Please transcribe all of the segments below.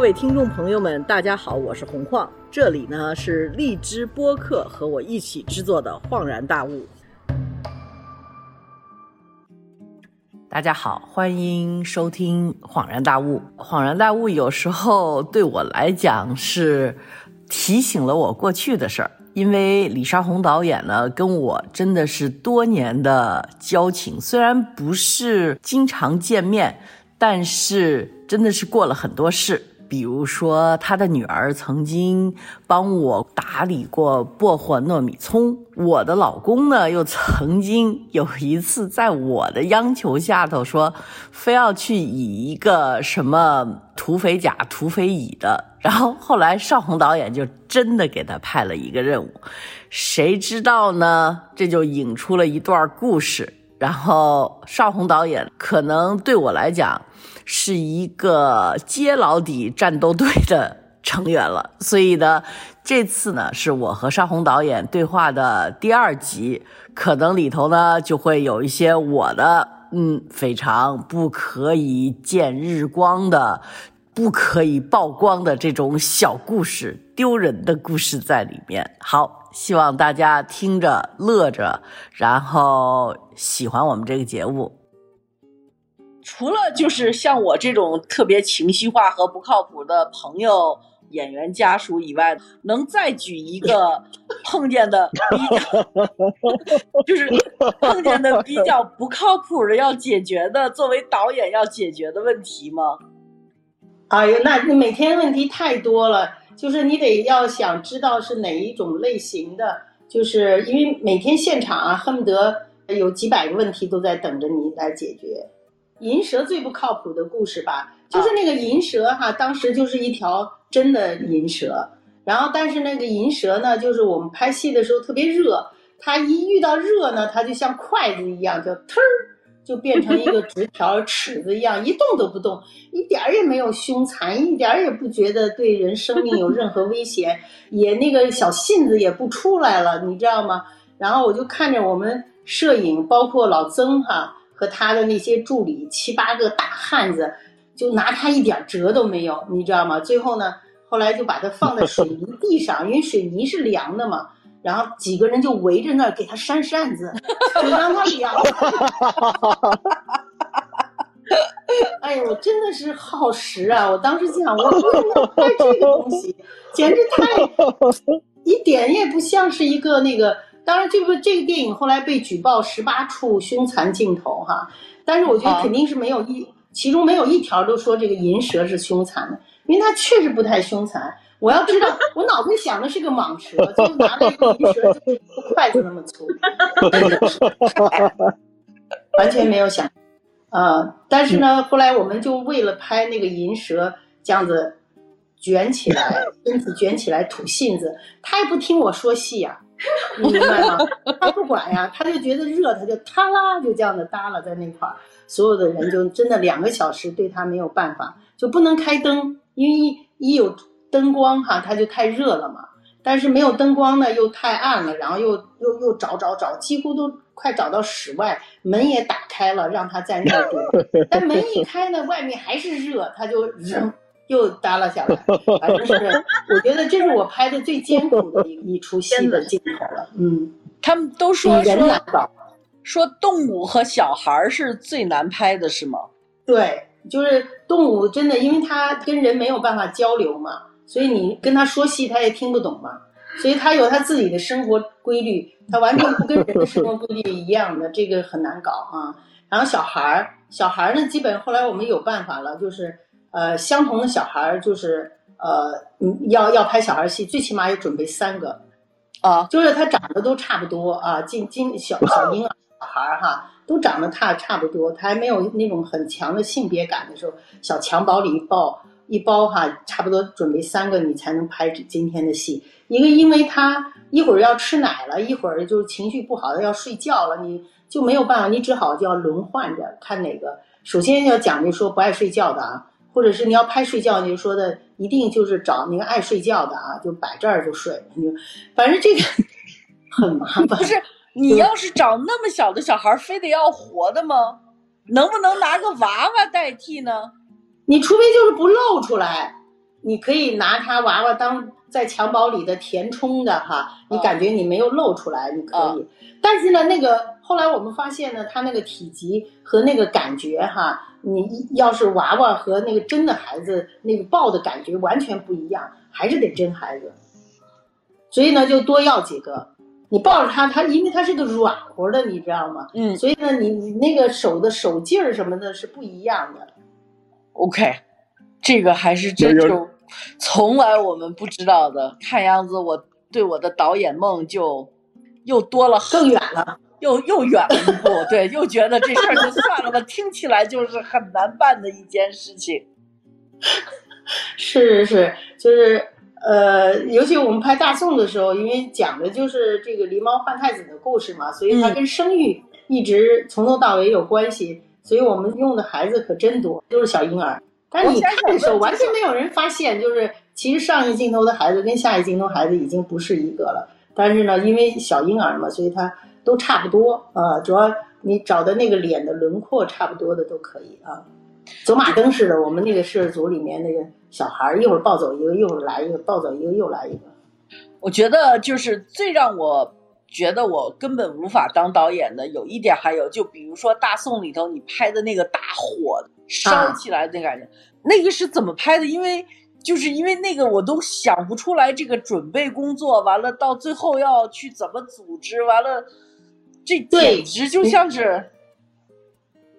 各位听众朋友们，大家好，我是洪晃，这里呢是荔枝播客和我一起制作的《恍然大悟》。大家好，欢迎收听《恍然大悟》。恍然大悟有时候对我来讲是提醒了我过去的事儿，因为李少红导演呢跟我真的是多年的交情，虽然不是经常见面，但是真的是过了很多事。比如说，他的女儿曾经帮我打理过薄荷糯米葱，我的老公呢又曾经有一次在我的央求下头说，非要去以一个什么土匪甲、土匪乙的，然后后来邵红导演就真的给他派了一个任务，谁知道呢？这就引出了一段故事。然后邵红导演可能对我来讲。是一个接老底战斗队的成员了，所以呢，这次呢是我和邵红导演对话的第二集，可能里头呢就会有一些我的嗯非常不可以见日光的、不可以曝光的这种小故事、丢人的故事在里面。好，希望大家听着乐着，然后喜欢我们这个节目。除了就是像我这种特别情绪化和不靠谱的朋友、演员家属以外，能再举一个 碰见的比较，就是碰见的比较不靠谱的要解决的，作为导演要解决的问题吗？哎呦，那你每天问题太多了，就是你得要想知道是哪一种类型的，就是因为每天现场啊，恨不得有几百个问题都在等着你来解决。银蛇最不靠谱的故事吧，就是那个银蛇哈，当时就是一条真的银蛇，然后但是那个银蛇呢，就是我们拍戏的时候特别热，它一遇到热呢，它就像筷子一样，就腾儿就变成一个 直条尺子一样，一动都不动，一点儿也没有凶残，一点儿也不觉得对人生命有任何威胁，也那个小信子也不出来了，你知道吗？然后我就看着我们摄影，包括老曾哈。和他的那些助理七八个大汉子，就拿他一点辙都没有，你知道吗？最后呢，后来就把他放在水泥地上，因为水泥是凉的嘛。然后几个人就围着那儿给他扇扇子，就让他凉。哎呀，我真的是耗时啊！我当时想，我为什么拍这个东西？简直太一点也不像是一个那个。当然，这部这个电影后来被举报十八处凶残镜头哈，但是我觉得肯定是没有一，其中没有一条都说这个银蛇是凶残的，因为它确实不太凶残。我要知道，我脑子里想的是个蟒蛇，就拿了一个银蛇，就筷子那么粗，完全没有想。啊，但是呢，后来我们就为了拍那个银蛇这样子卷起来，身体卷起来吐信子，他也不听我说戏呀。你明白吗？他不管呀，他就觉得热，他就啪啦就这样子耷拉在那块儿，所有的人就真的两个小时对他没有办法，就不能开灯，因为一一有灯光哈，它就太热了嘛。但是没有灯光呢，又太暗了，然后又又又找找找，几乎都快找到室外，门也打开了，让它在那儿躲。但门一开呢，外面还是热，它就扔。又耷拉下来，反正是我觉得这是我拍的最艰苦的一一出戏的镜头了。嗯，他们都说说说动物和小孩是最难拍的，是吗？对，就是动物真的，因为它跟人没有办法交流嘛，所以你跟他说戏，他也听不懂嘛。所以他有他自己的生活规律，他完全不跟人的生活规律一样的，这个很难搞啊。然后小孩儿，小孩儿呢，基本后来我们有办法了，就是。呃，相同的小孩儿就是呃，嗯，要要拍小孩戏，最起码也准备三个，啊，就是他长得都差不多啊，今今小小婴儿小孩儿哈，都长得差差不多，他还没有那种很强的性别感的时候，小襁褓里一抱一包哈，差不多准备三个你才能拍今天的戏。一个因为他一会儿要吃奶了，一会儿就是情绪不好的要睡觉了，你就没有办法，你只好就要轮换着看哪个。首先要讲究说不爱睡觉的啊。或者是你要拍睡觉，你就说的一定就是找那个爱睡觉的啊，就摆这儿就睡。你反正这个很麻烦。不是你要是找那么小的小孩，非得要活的吗？能不能拿个娃娃代替呢？你除非就是不露出来，你可以拿它娃娃当在襁褓里的填充的哈，你感觉你没有露出来，你可以。但是呢，那个后来我们发现呢，它那个体积和那个感觉哈，你要是娃娃和那个真的孩子那个抱的感觉完全不一样，还是得真孩子。所以呢，就多要几个。你抱着它，它因为它是个软和的，你知道吗？嗯。所以呢，你你那个手的手劲儿什么的是不一样的。OK，这个还是真就从来我们不知道的。看样子我对我的导演梦就又多了更远了，又又远了一步。对，又觉得这事儿就算了吧，听起来就是很难办的一件事情。是是是，就是。呃，尤其我们拍大宋的时候，因为讲的就是这个狸猫换太子的故事嘛，所以它跟生育一直从头到尾有关系，所以我们用的孩子可真多，都是小婴儿。但你看的时候，完全没有人发现，就是其实上一镜头的孩子跟下一镜头孩子已经不是一个了。但是呢，因为小婴儿嘛，所以他都差不多啊，主要你找的那个脸的轮廓差不多的都可以啊。走马灯似的，我们那个摄制组里面那个小孩一会儿抱走一个，一会儿来一个，抱走一个又来一个。我觉得就是最让我觉得我根本无法当导演的，有一点还有，就比如说《大宋》里头你拍的那个大火烧起来的感觉，那个是怎么拍的？因为就是因为那个我都想不出来这个准备工作，完了到最后要去怎么组织，完了这简直就像是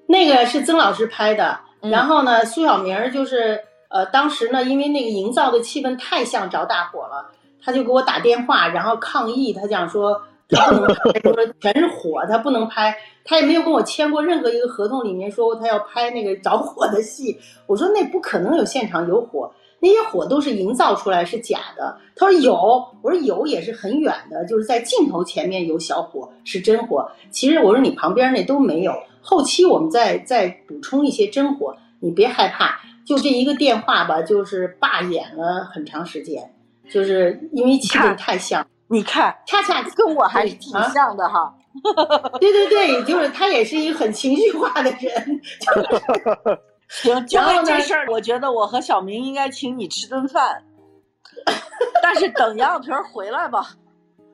那个是曾老师拍的。然后呢，苏小明就是呃，当时呢，因为那个营造的气氛太像着大火了，他就给我打电话，然后抗议，他讲说 他不能拍，说全是火，他不能拍，他也没有跟我签过任何一个合同，里面说过他要拍那个着火的戏。我说那不可能有现场有火，那些火都是营造出来是假的。他说有，我说有也是很远的，就是在镜头前面有小火是真火，其实我说你旁边那都没有。后期我们再再补充一些真火，你别害怕，就这一个电话吧，就是罢演了很长时间，就是因为气氛太像。你看，恰恰跟我还是挺像的哈。对对对，就是他也是一个很情绪化的人。行，就为这事儿，我觉得我和小明应该请你吃顿饭。但是等杨小平回来吧。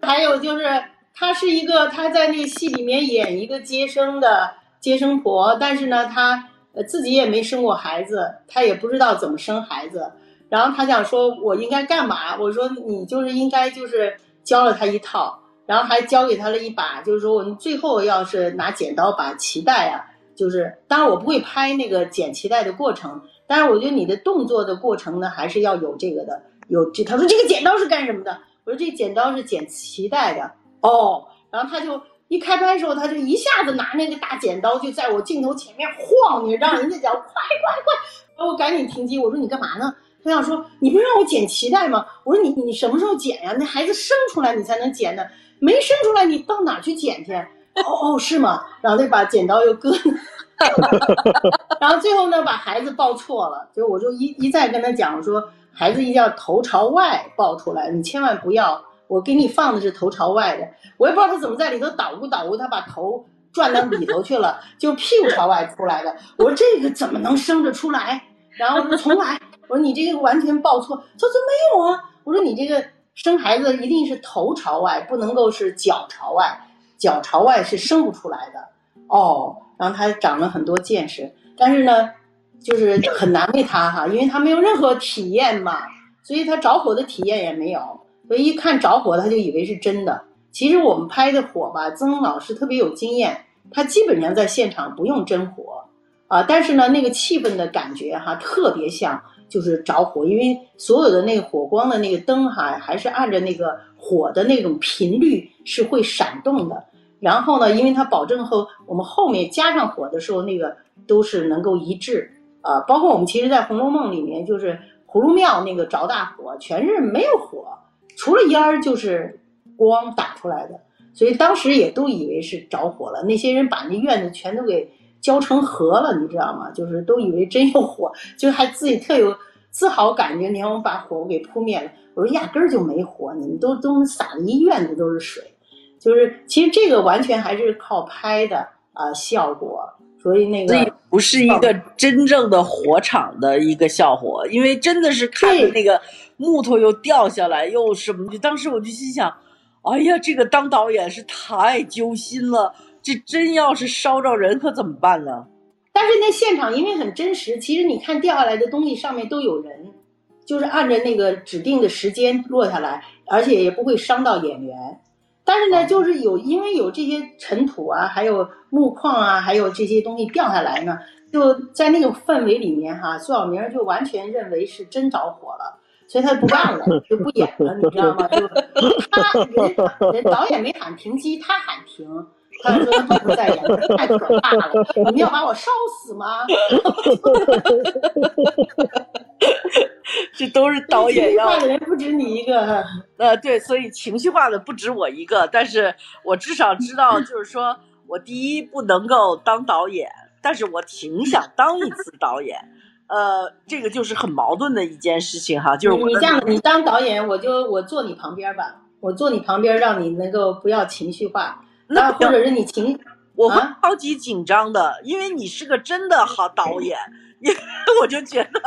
还有就是，他是一个他在那戏里面演一个接生的。接生婆，但是呢，她呃自己也没生过孩子，他也不知道怎么生孩子。然后他想说，我应该干嘛？我说你就是应该就是教了他一套，然后还教给他了一把，就是说我们最后要是拿剪刀把脐带啊，就是当然我不会拍那个剪脐带的过程，但是我觉得你的动作的过程呢，还是要有这个的。有这，他说这个剪刀是干什么的？我说这剪刀是剪脐带的。哦，然后他就。一开拍的时候，他就一下子拿那个大剪刀，就在我镜头前面晃，你让人家讲快快快，然后我赶紧停机，我说你干嘛呢？我想说你不是让我剪脐带吗？我说你你什么时候剪呀？那孩子生出来你才能剪呢，没生出来你到哪去剪去？哦哦是吗？然后那把剪刀又搁，然后最后呢把孩子抱错了，就我就一一再跟他讲说，孩子一定要头朝外抱出来，你千万不要。我给你放的是头朝外的，我也不知道他怎么在里头捣鼓捣鼓，他把头转到里头去了，就屁股朝外出来的。我说这个怎么能生得出来？然后重来，我说你这个完全报错。他说没有啊，我说你这个生孩子一定是头朝外，不能够是脚朝外，脚朝外是生不出来的。哦，然后他长了很多见识，但是呢，就是很难为他哈，因为他没有任何体验嘛，所以他着火的体验也没有。所以一看着火，他就以为是真的。其实我们拍的火吧，曾老师特别有经验，他基本上在现场不用真火啊，但是呢，那个气氛的感觉哈，特别像就是着火，因为所有的那个火光的那个灯哈，还是按着那个火的那种频率是会闪动的。然后呢，因为它保证后我们后面加上火的时候，那个都是能够一致啊。包括我们其实，在《红楼梦》里面，就是葫芦庙那个着大火，全是没有火。除了烟儿就是光打出来的，所以当时也都以为是着火了。那些人把那院子全都给浇成河了，你知道吗？就是都以为真有火，就还自己特有自豪感觉。你看我把火给扑灭了，我说压根儿就没火，你们都都撒了一院子都是水。就是其实这个完全还是靠拍的啊效果所以那个所以不是一个真正的火场的一个效果，因为真的是看着那个木头又掉下来又什么，就当时我就心想，哎呀，这个当导演是太揪心了，这真要是烧着人可怎么办呢？但是那现场因为很真实，其实你看掉下来的东西上面都有人，就是按照那个指定的时间落下来，而且也不会伤到演员。但是呢，就是有因为有这些尘土啊，还有木框啊，还有这些东西掉下来呢，就在那个氛围里面哈，苏小明就完全认为是真着火了，所以他就不干了，就不演了，你知道吗？就他人人导演没喊停机，他喊停。他说他不再演，太可怕了！你们要把我烧死吗？这都是导演要。情绪化的人不止你一个。呃，对，所以情绪化的不止我一个，但是我至少知道，就是说我第一不能够当导演，但是我挺想当一次导演。呃，这个就是很矛盾的一件事情哈，就是你这样，你当导演，我就我坐你旁边吧，我坐你旁边，让你能够不要情绪化。那或者是你情，我会超级紧张的，因为你是个真的好导演，因为我就觉得，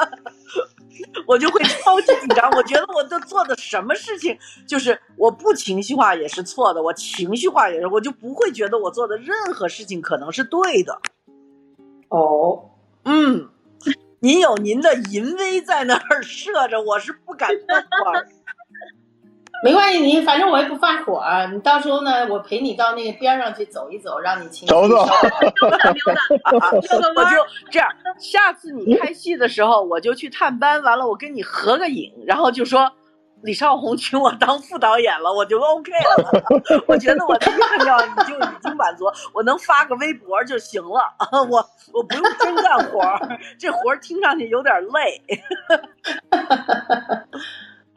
我就会超级紧张。我觉得我都做的什么事情，就是我不情绪化也是错的，我情绪化也是，我就不会觉得我做的任何事情可能是对的。哦，嗯，您有您的淫威在那儿设着，我是不敢当官。没关系，你反正我也不发火，你到时候呢，我陪你到那个边上去走一走，让你情绪走走，溜达溜达，我就这样。下次你拍戏的时候，我就去探班，完了我跟你合个影，然后就说李少红请我当副导演了，我就 OK 了。我觉得我这个要你就已经满足，我能发个微博就行了。我我不用真干活，这活听上去有点累。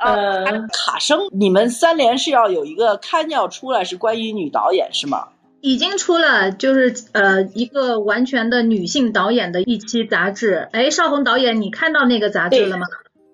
呃，卡生，你们三联是要有一个刊要出来，是关于女导演是吗？已经出了，就是呃一个完全的女性导演的一期杂志。哎，邵红导演，你看到那个杂志了吗？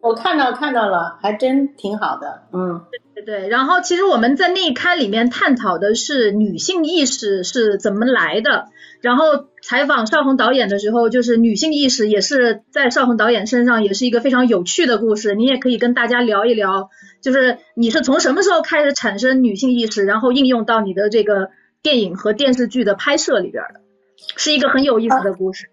我看到看到了，还真挺好的。嗯，对对对。然后其实我们在那一刊里面探讨的是女性意识是怎么来的。然后采访邵红导演的时候，就是女性意识也是在邵红导演身上也是一个非常有趣的故事。你也可以跟大家聊一聊，就是你是从什么时候开始产生女性意识，然后应用到你的这个电影和电视剧的拍摄里边的，是一个很有意思的故事。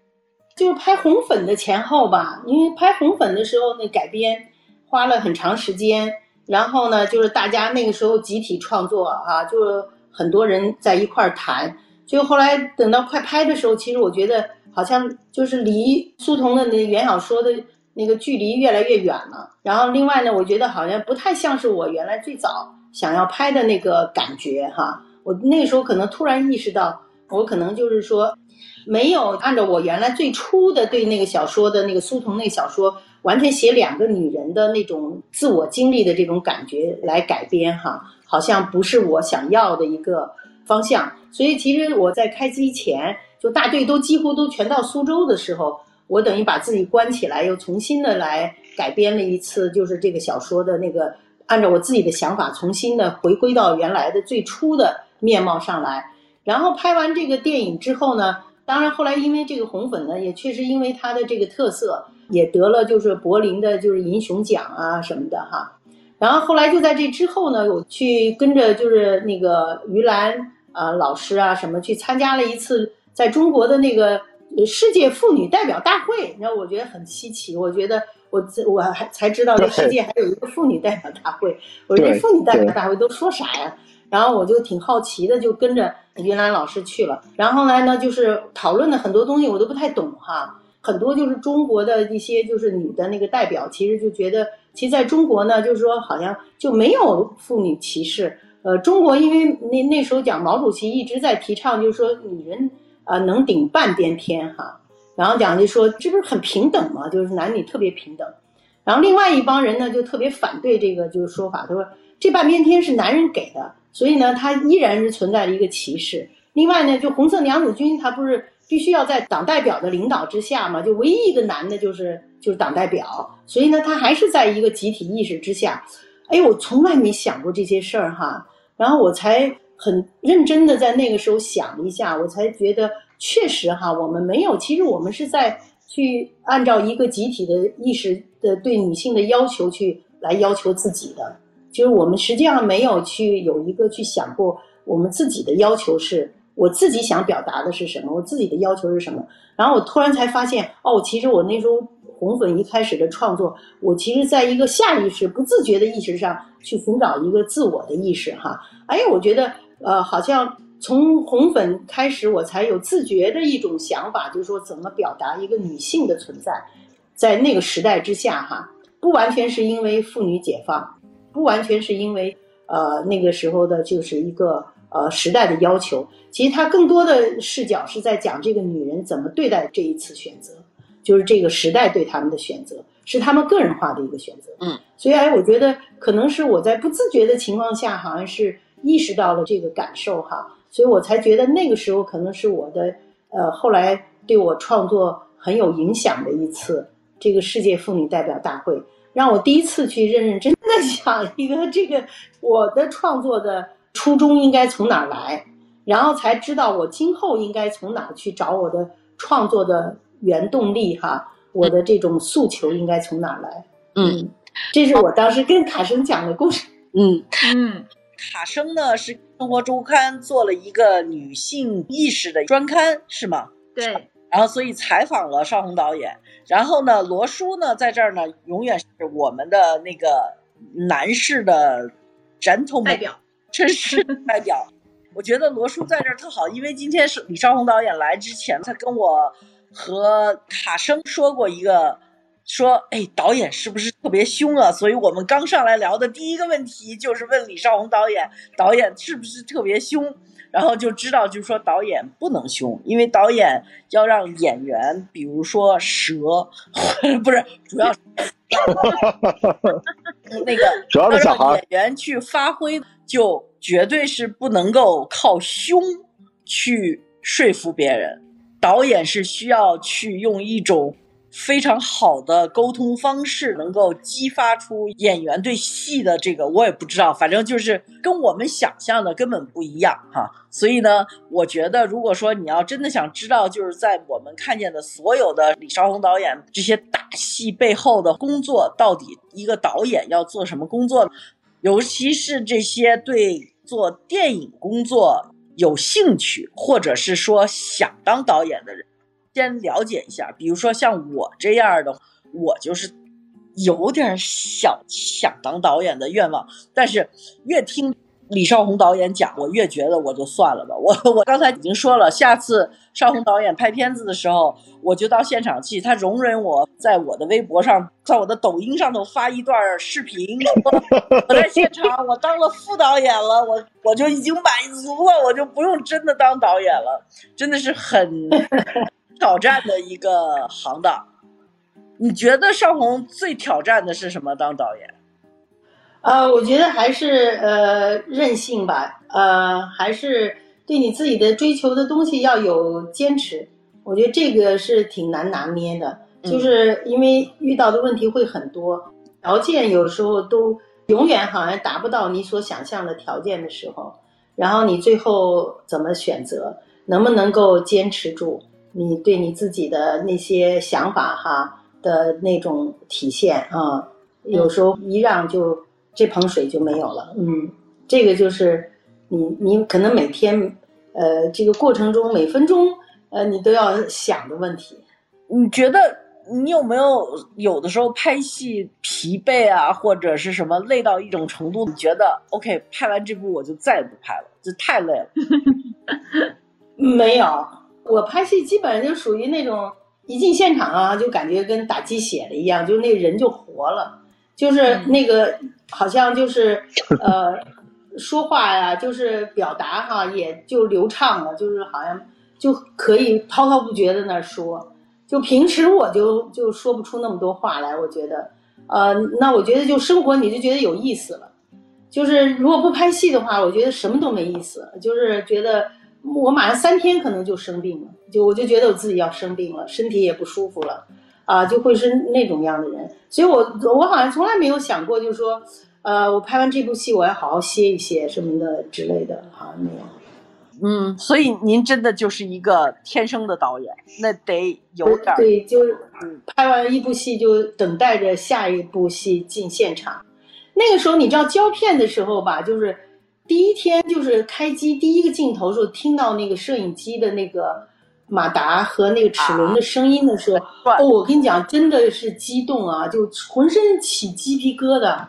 就是拍红粉的前后吧，因为拍红粉的时候那改编花了很长时间，然后呢，就是大家那个时候集体创作啊，就是很多人在一块儿谈。就后来等到快拍的时候，其实我觉得好像就是离苏童的那原小说的那个距离越来越远了。然后另外呢，我觉得好像不太像是我原来最早想要拍的那个感觉哈。我那时候可能突然意识到，我可能就是说没有按照我原来最初的对那个小说的那个苏童那小说完全写两个女人的那种自我经历的这种感觉来改编哈，好像不是我想要的一个。方向，所以其实我在开机前，就大队都几乎都全到苏州的时候，我等于把自己关起来，又重新的来改编了一次，就是这个小说的那个，按照我自己的想法，重新的回归到原来的最初的面貌上来。然后拍完这个电影之后呢，当然后来因为这个红粉呢，也确实因为它的这个特色，也得了就是柏林的就是银熊奖啊什么的哈。然后后来就在这之后呢，我去跟着就是那个于兰。啊，老师啊，什么去参加了一次在中国的那个世界妇女代表大会，然后我觉得很稀奇。我觉得我我还才知道这世界还有一个妇女代表大会。我说这妇女代表大会都说啥呀？然后我就挺好奇的，就跟着云兰老师去了。然后来呢，就是讨论的很多东西我都不太懂哈，很多就是中国的一些就是女的那个代表，其实就觉得，其实在中国呢，就是说好像就没有妇女歧视。呃，中国因为那那时候讲毛主席一直在提倡，就是说女人啊能顶半边天哈，然后讲就说这不是很平等吗？就是男女特别平等。然后另外一帮人呢就特别反对这个就是说法，他说这半边天是男人给的，所以呢他依然是存在着一个歧视。另外呢，就红色娘子军他不是必须要在党代表的领导之下嘛，就唯一一个男的就是就是党代表，所以呢他还是在一个集体意识之下。哎，我从来没想过这些事儿哈。然后我才很认真的在那个时候想一下，我才觉得确实哈，我们没有，其实我们是在去按照一个集体的意识的对女性的要求去来要求自己的，就是我们实际上没有去有一个去想过我们自己的要求是，我自己想表达的是什么，我自己的要求是什么。然后我突然才发现，哦，其实我那时候红粉一开始的创作，我其实在一个下意识、不自觉的意识上去寻找一个自我的意识哈。哎，我觉得呃，好像。从红粉开始，我才有自觉的一种想法，就是说怎么表达一个女性的存在，在那个时代之下，哈，不完全是因为妇女解放，不完全是因为呃那个时候的就是一个呃时代的要求，其实它更多的视角是在讲这个女人怎么对待这一次选择，就是这个时代对他们的选择，是他们个人化的一个选择。嗯，所以哎，我觉得可能是我在不自觉的情况下，好像是意识到了这个感受，哈。所以我才觉得那个时候可能是我的，呃，后来对我创作很有影响的一次这个世界妇女代表大会，让我第一次去认认真真的 想一个这个我的创作的初衷应该从哪儿来，然后才知道我今后应该从哪儿去找我的创作的原动力哈，我的这种诉求应该从哪儿来？嗯，这是我当时跟卡生讲的故事。嗯嗯。卡生呢是生活周刊做了一个女性意识的专刊，是吗？对。然后所以采访了邵红导演，然后呢罗叔呢在这儿呢永远是我们的那个男士的 gentleman 代表，绅士代表。我觉得罗叔在这儿特好，因为今天是李少红导演来之前，他跟我和卡生说过一个。说，哎，导演是不是特别凶啊？所以我们刚上来聊的第一个问题就是问李少红导演，导演是不是特别凶？然后就知道，就是说导演不能凶，因为导演要让演员，比如说蛇，不是主要，那个主要是让演员去发挥，就绝对是不能够靠凶去说服别人。导演是需要去用一种。非常好的沟通方式，能够激发出演员对戏的这个，我也不知道，反正就是跟我们想象的根本不一样哈。所以呢，我觉得如果说你要真的想知道，就是在我们看见的所有的李少红导演这些大戏背后的工作，到底一个导演要做什么工作，尤其是这些对做电影工作有兴趣，或者是说想当导演的人。先了解一下，比如说像我这样的，我就是有点小想当导演的愿望，但是越听。李少红导演讲，我越觉得我就算了吧。我我刚才已经说了，下次少红导演拍片子的时候，我就到现场去。他容忍我在我的微博上，在我的抖音上头发一段视频，我在现场，我当了副导演了，我我就已经满足了，我就不用真的当导演了，真的是很 挑战的一个行当。你觉得少红最挑战的是什么？当导演？呃，我觉得还是呃任性吧，呃，还是对你自己的追求的东西要有坚持。我觉得这个是挺难拿捏的，就是因为遇到的问题会很多，条件有时候都永远好像达不到你所想象的条件的时候，然后你最后怎么选择，能不能够坚持住你对你自己的那些想法哈的那种体现啊，有时候一让就。这盆水就没有了，嗯，这个就是你你可能每天，呃，这个过程中每分钟，呃，你都要想的问题。你觉得你有没有有的时候拍戏疲惫啊，或者是什么累到一种程度？你觉得 OK，拍完这部我就再也不拍了，就太累了。没有，我拍戏基本上就属于那种一进现场啊，就感觉跟打鸡血了一样，就那人就活了，就是那个。好像就是 呃，说话呀，就是表达哈，也就流畅了，就是好像就可以滔滔不绝的那说。就平时我就就说不出那么多话来，我觉得，呃，那我觉得就生活你就觉得有意思了。就是如果不拍戏的话，我觉得什么都没意思。就是觉得我马上三天可能就生病了，就我就觉得我自己要生病了，身体也不舒服了。啊，就会是那种样的人，所以我我好像从来没有想过，就是说，呃，我拍完这部戏，我要好好歇一歇什么的之类的，好像没有。嗯，所以您真的就是一个天生的导演，那得有点对，就是拍完一部戏就等待着下一部戏进现场。那个时候你知道胶片的时候吧，就是第一天就是开机第一个镜头时候，听到那个摄影机的那个马达和那个齿轮的声音的时候，哦，我跟你讲，真的是激动啊，就浑身起鸡皮疙瘩。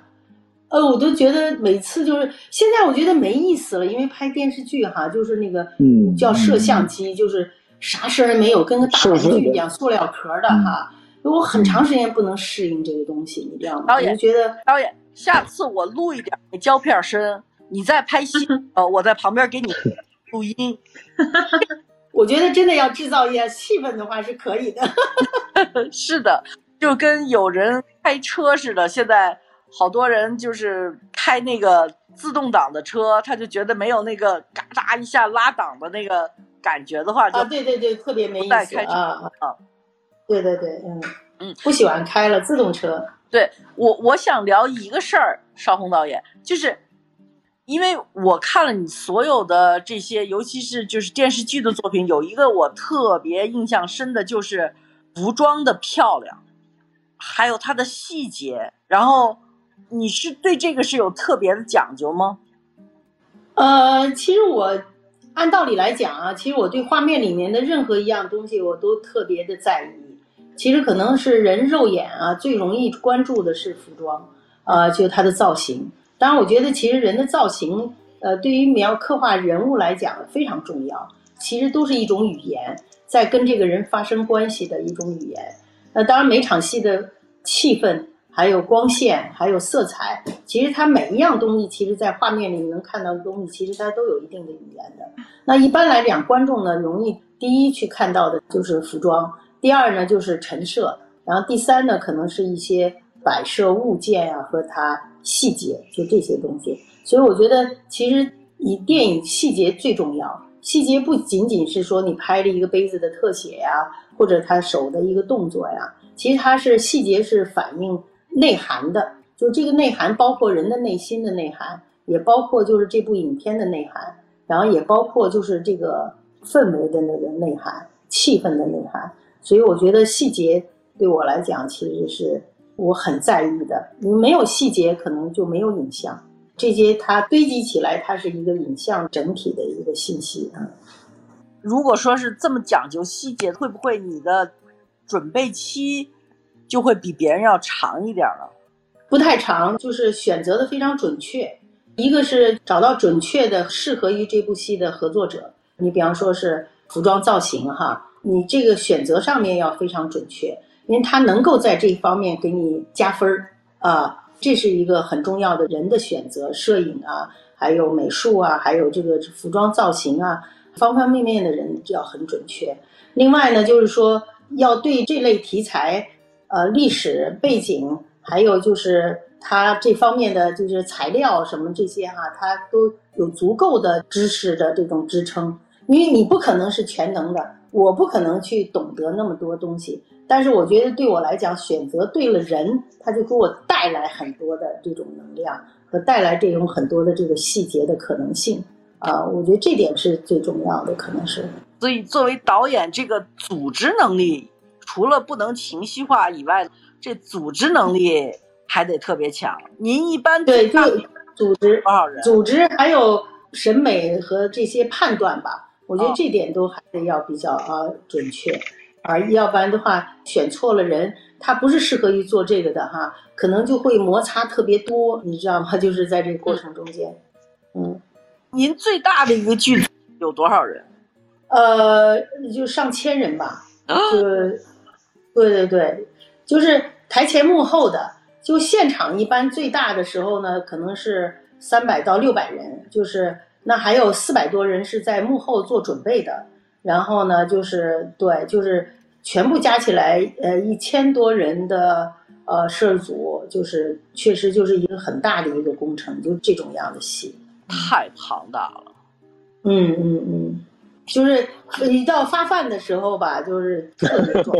呃，我都觉得每次就是现在，我觉得没意思了，因为拍电视剧哈，就是那个嗯叫摄像机，就是啥事儿没有，跟个大玩具一样，塑料壳的哈。我很长时间不能适应这个东西，你知道吗？导演觉得导演，下次我录一点胶片声，你在拍戏，呃，我在旁边给你 录音。我觉得真的要制造一下气氛的话是可以的。是的，就跟有人开车似的，现在好多人就是开那个自动挡的车，他就觉得没有那个嘎扎一下拉档的那个感觉的话，就啊，对对对，特别没意思啊。啊。对对对，嗯嗯，不喜欢开了自动车。对我，我想聊一个事儿，邵红导演，就是因为我看了你所有的这些，尤其是就是电视剧的作品，有一个我特别印象深的，就是服装的漂亮，还有它的细节。然后你是对这个是有特别的讲究吗？呃，其实我按道理来讲啊，其实我对画面里面的任何一样东西，我都特别的在意。其实可能是人肉眼啊最容易关注的是服装，呃，就它的造型。当然，我觉得其实人的造型，呃，对于描刻画人物来讲非常重要。其实都是一种语言，在跟这个人发生关系的一种语言。那当然，每场戏的气氛、还有光线、还有色彩，其实它每一样东西，其实在画面里能看到的东西，其实它都有一定的语言的。那一般来讲，观众呢容易第一去看到的就是服装。第二呢，就是陈设，然后第三呢，可能是一些摆设物件呀、和它细节，就这些东西。所以我觉得，其实以电影细节最重要。细节不仅仅是说你拍了一个杯子的特写呀，或者他手的一个动作呀，其实它是细节是反映内涵的。就这个内涵包括人的内心的内涵，也包括就是这部影片的内涵，然后也包括就是这个氛围的那个内涵、气氛的内涵。所以我觉得细节对我来讲，其实是我很在意的。你没有细节，可能就没有影像。这些它堆积起来，它是一个影像整体的一个信息啊。如果说是这么讲究细节，会不会你的准备期就会比别人要长一点了？不太长，就是选择的非常准确。一个是找到准确的适合于这部戏的合作者，你比方说是服装造型哈。你这个选择上面要非常准确，因为他能够在这一方面给你加分儿啊，这是一个很重要的人的选择，摄影啊，还有美术啊，还有这个服装造型啊，方方面面的人要很准确。另外呢，就是说要对这类题材，呃，历史背景，还有就是它这方面的就是材料什么这些哈、它都有足够的知识的这种支撑，因为你不可能是全能的。我不可能去懂得那么多东西，但是我觉得对我来讲，选择对了人，他就给我带来很多的这种能量和带来这种很多的这个细节的可能性啊、我觉得这点是最重要的，可能是。所以作为导演，这个组织能力除了不能情绪化以外，这组织能力还得特别强。您一般对，就组织、多少人？组织还有审美和这些判断吧，我觉得哦。这点都还得要比较啊准确，啊，要不然的话选错了人，他不是适合于做这个的哈，可能就会摩擦特别多，你知道吗？就是在这个过程中间，嗯，您最大的一个剧组有多少人？呃，就上千人吧，啊。就，对对对，就是台前幕后的，就现场一般最大的时候呢，可能是三百到六百人，就是那还有四百多人是在幕后做准备的，然后呢，就是对，就是全部加起来，呃，一千多人的呃摄制组，就是确实就是一个很大的一个工程，就这种样的戏。太庞大了。嗯嗯嗯，就是一到发饭的时候吧，就是特别壮，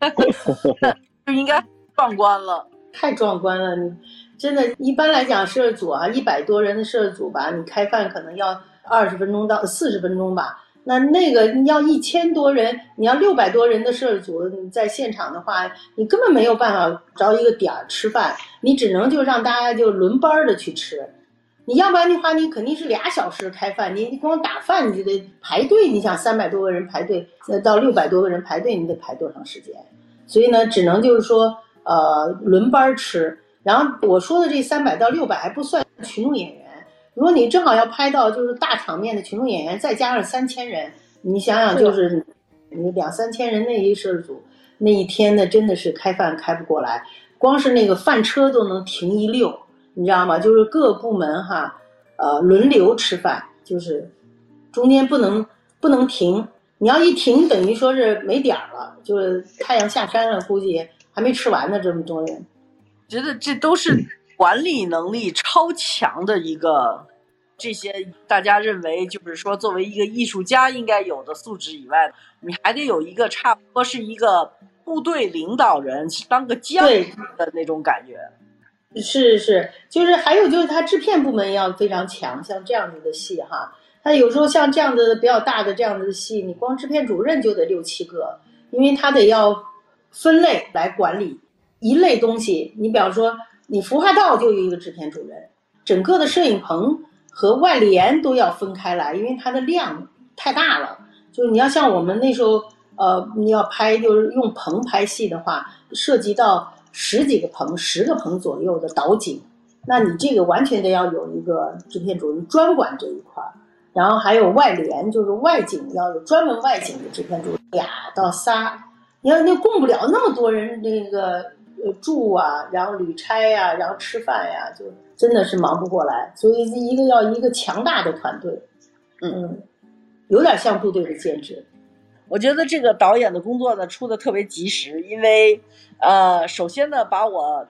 就应该壮观了。太壮观了。真的，一般来讲，摄制组啊，一百多人的摄制组吧，你开饭可能要二十分钟到四十分钟吧。那那个你要一千多人，你要六百多人的摄制组在现场的话，你根本没有办法找一个点儿吃饭，你只能就让大家就轮班的去吃。你要不然的话，你肯定是俩小时开饭，你你光打饭你就得排队。你想三百多个人排队，到六百多个人排队，你得排多长时间？所以呢，只能就是说，呃，轮班吃。然后我说的这三百到六百还不算群众演员。如果你正好要拍到就是大场面的群众演员，再加上三千人，你想想就是你两三千人那一摄制组那一天呢，真的是开饭开不过来，光是那个饭车都能停一溜，你知道吗？就是各部门哈，呃，轮流吃饭，就是中间不能不能停，你要一停等于说是没点儿了，就是太阳下山了，估计还没吃完呢，这么多人。觉得这都是管理能力超强的一个，这些大家认为就是说作为一个艺术家应该有的素质以外，你还得有一个差不多是一个部队领导人，当个将军的那种感觉。是是，就是还有就是他制片部门要非常强，像这样子的戏哈，他有时候像这样子比较大的这样子的戏，你光制片主任就得六七个，因为他得要分类来管理。一类东西，你比方说，你服化道就有一个制片主任，整个的摄影棚和外联都要分开来，因为它的量太大了。就是你要像我们那时候，呃，你要拍就是用棚拍戏的话，涉及到十几个棚、十个棚左右的导景，那你这个完全得要有一个制片主任专管这一块儿，然后还有外联，就是外景要有专门外景的制片主俩到仨，你要那供不了那么多人那个。呃，住啊，然后旅差呀，然后吃饭呀，就真的是忙不过来。所以一个要一个强大的团队，嗯，有点像部队的兼职。我觉得这个导演的工作呢出的特别及时，因为呃，首先呢把我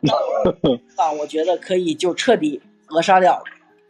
啊，我觉得可以就彻底扼杀掉了，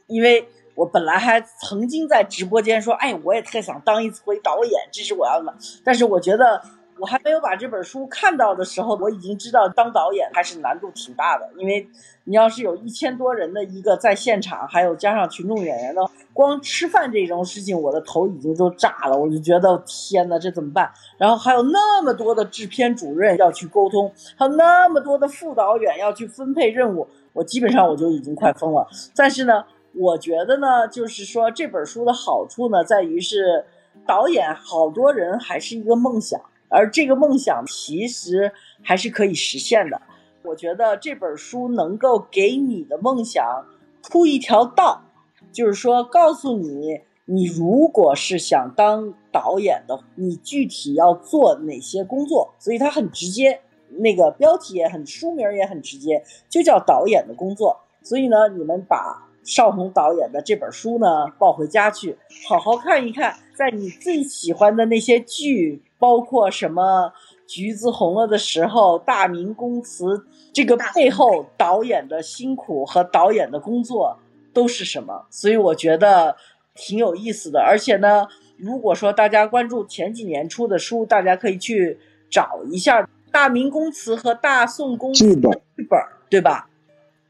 因为我本来还曾经在直播间说，哎，我也特想当一回导演，这是我要的，但是我觉得。我还没有把这本书看到的时候，我已经知道当导演还是难度挺大的。因为你要是有一千多人的一个在现场，还有加上群众演员的，光吃饭这种事情，我的头已经都炸了。我就觉得天哪，这怎么办？然后还有那么多的制片主任要去沟通，还有那么多的副导演要去分配任务，我基本上我就已经快疯了。但是呢，我觉得呢，就是说这本书的好处呢，在于是导演好多人还是一个梦想。而这个梦想其实还是可以实现的。我觉得这本书能够给你的梦想铺一条道，就是说告诉你，你如果是想当导演的，你具体要做哪些工作。所以它很直接，那个标题也很，书名也很直接，就叫导演的工作。所以呢，你们把邵红导演的这本书呢抱回家去，好好看一看，在你最喜欢的那些剧。包括什么橘子红了的时候，大明宫词，这个背后导演的辛苦和导演的工作都是什么？所以我觉得挺有意思的。而且呢，如果说大家关注前几年出的书，大家可以去找一下大明宫词和大宋宫词的剧本，对吧？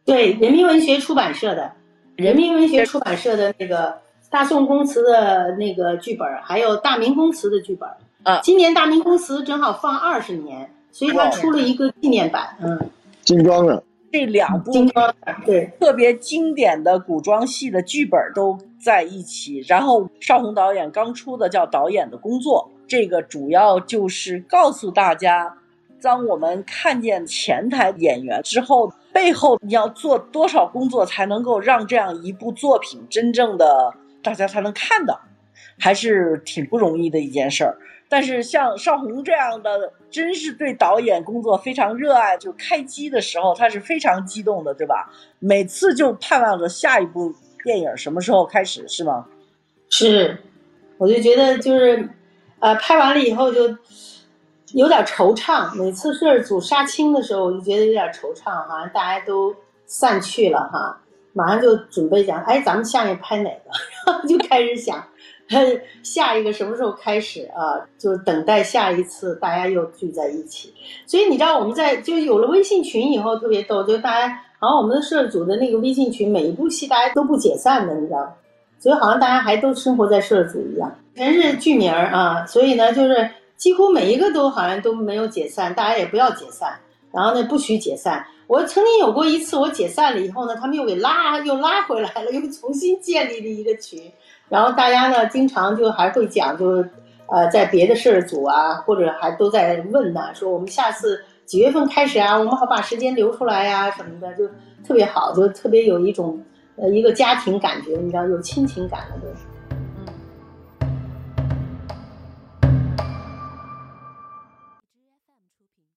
对，人民文学出版社的，人民文学出版社的那个大宋宫词的那个剧本，还有大明宫词的剧本。啊，今年大明宫词正好放二十年，所以他出了一个纪念版。嗯，精装的这两部精装对特别经典的古装戏的剧本都在一起。然后邵红导演刚出的叫《导演的工作》，这个主要就是告诉大家，当我们看见前台演员之后，背后你要做多少工作才能够让这样一部作品真正的大家才能看到，还是挺不容易的一件事儿。但是像邵红这样的，真是对导演工作非常热爱。就开机的时候，他是非常激动的，对吧？每次就盼望着下一部电影什么时候开始，是吗？是，我就觉得就是，呃，拍完了以后就有点惆怅。每次摄制组杀青的时候，我就觉得有点惆怅，好像大家都散去了哈，马上就准备讲，哎，咱们下面拍哪个？然 后就开始想。下一个什么时候开始啊？就等待下一次大家又聚在一起。所以你知道我们在就有了微信群以后特别逗，就大家好像我们的摄制组的那个微信群，每一部戏大家都不解散的，你知道？所以好像大家还都生活在摄制组一样，全是剧名啊。所以呢，就是几乎每一个都好像都没有解散，大家也不要解散，然后呢不许解散。我曾经有过一次，我解散了以后呢，他们又给拉又拉回来了，又重新建立了一个群，然后大家呢经常就还会讲，就呃在别的事儿组啊，或者还都在问呢，说我们下次几月份开始啊，我们好把时间留出来呀什么的，就特别好，就特别有一种呃一个家庭感觉，你知道有亲情感了都是。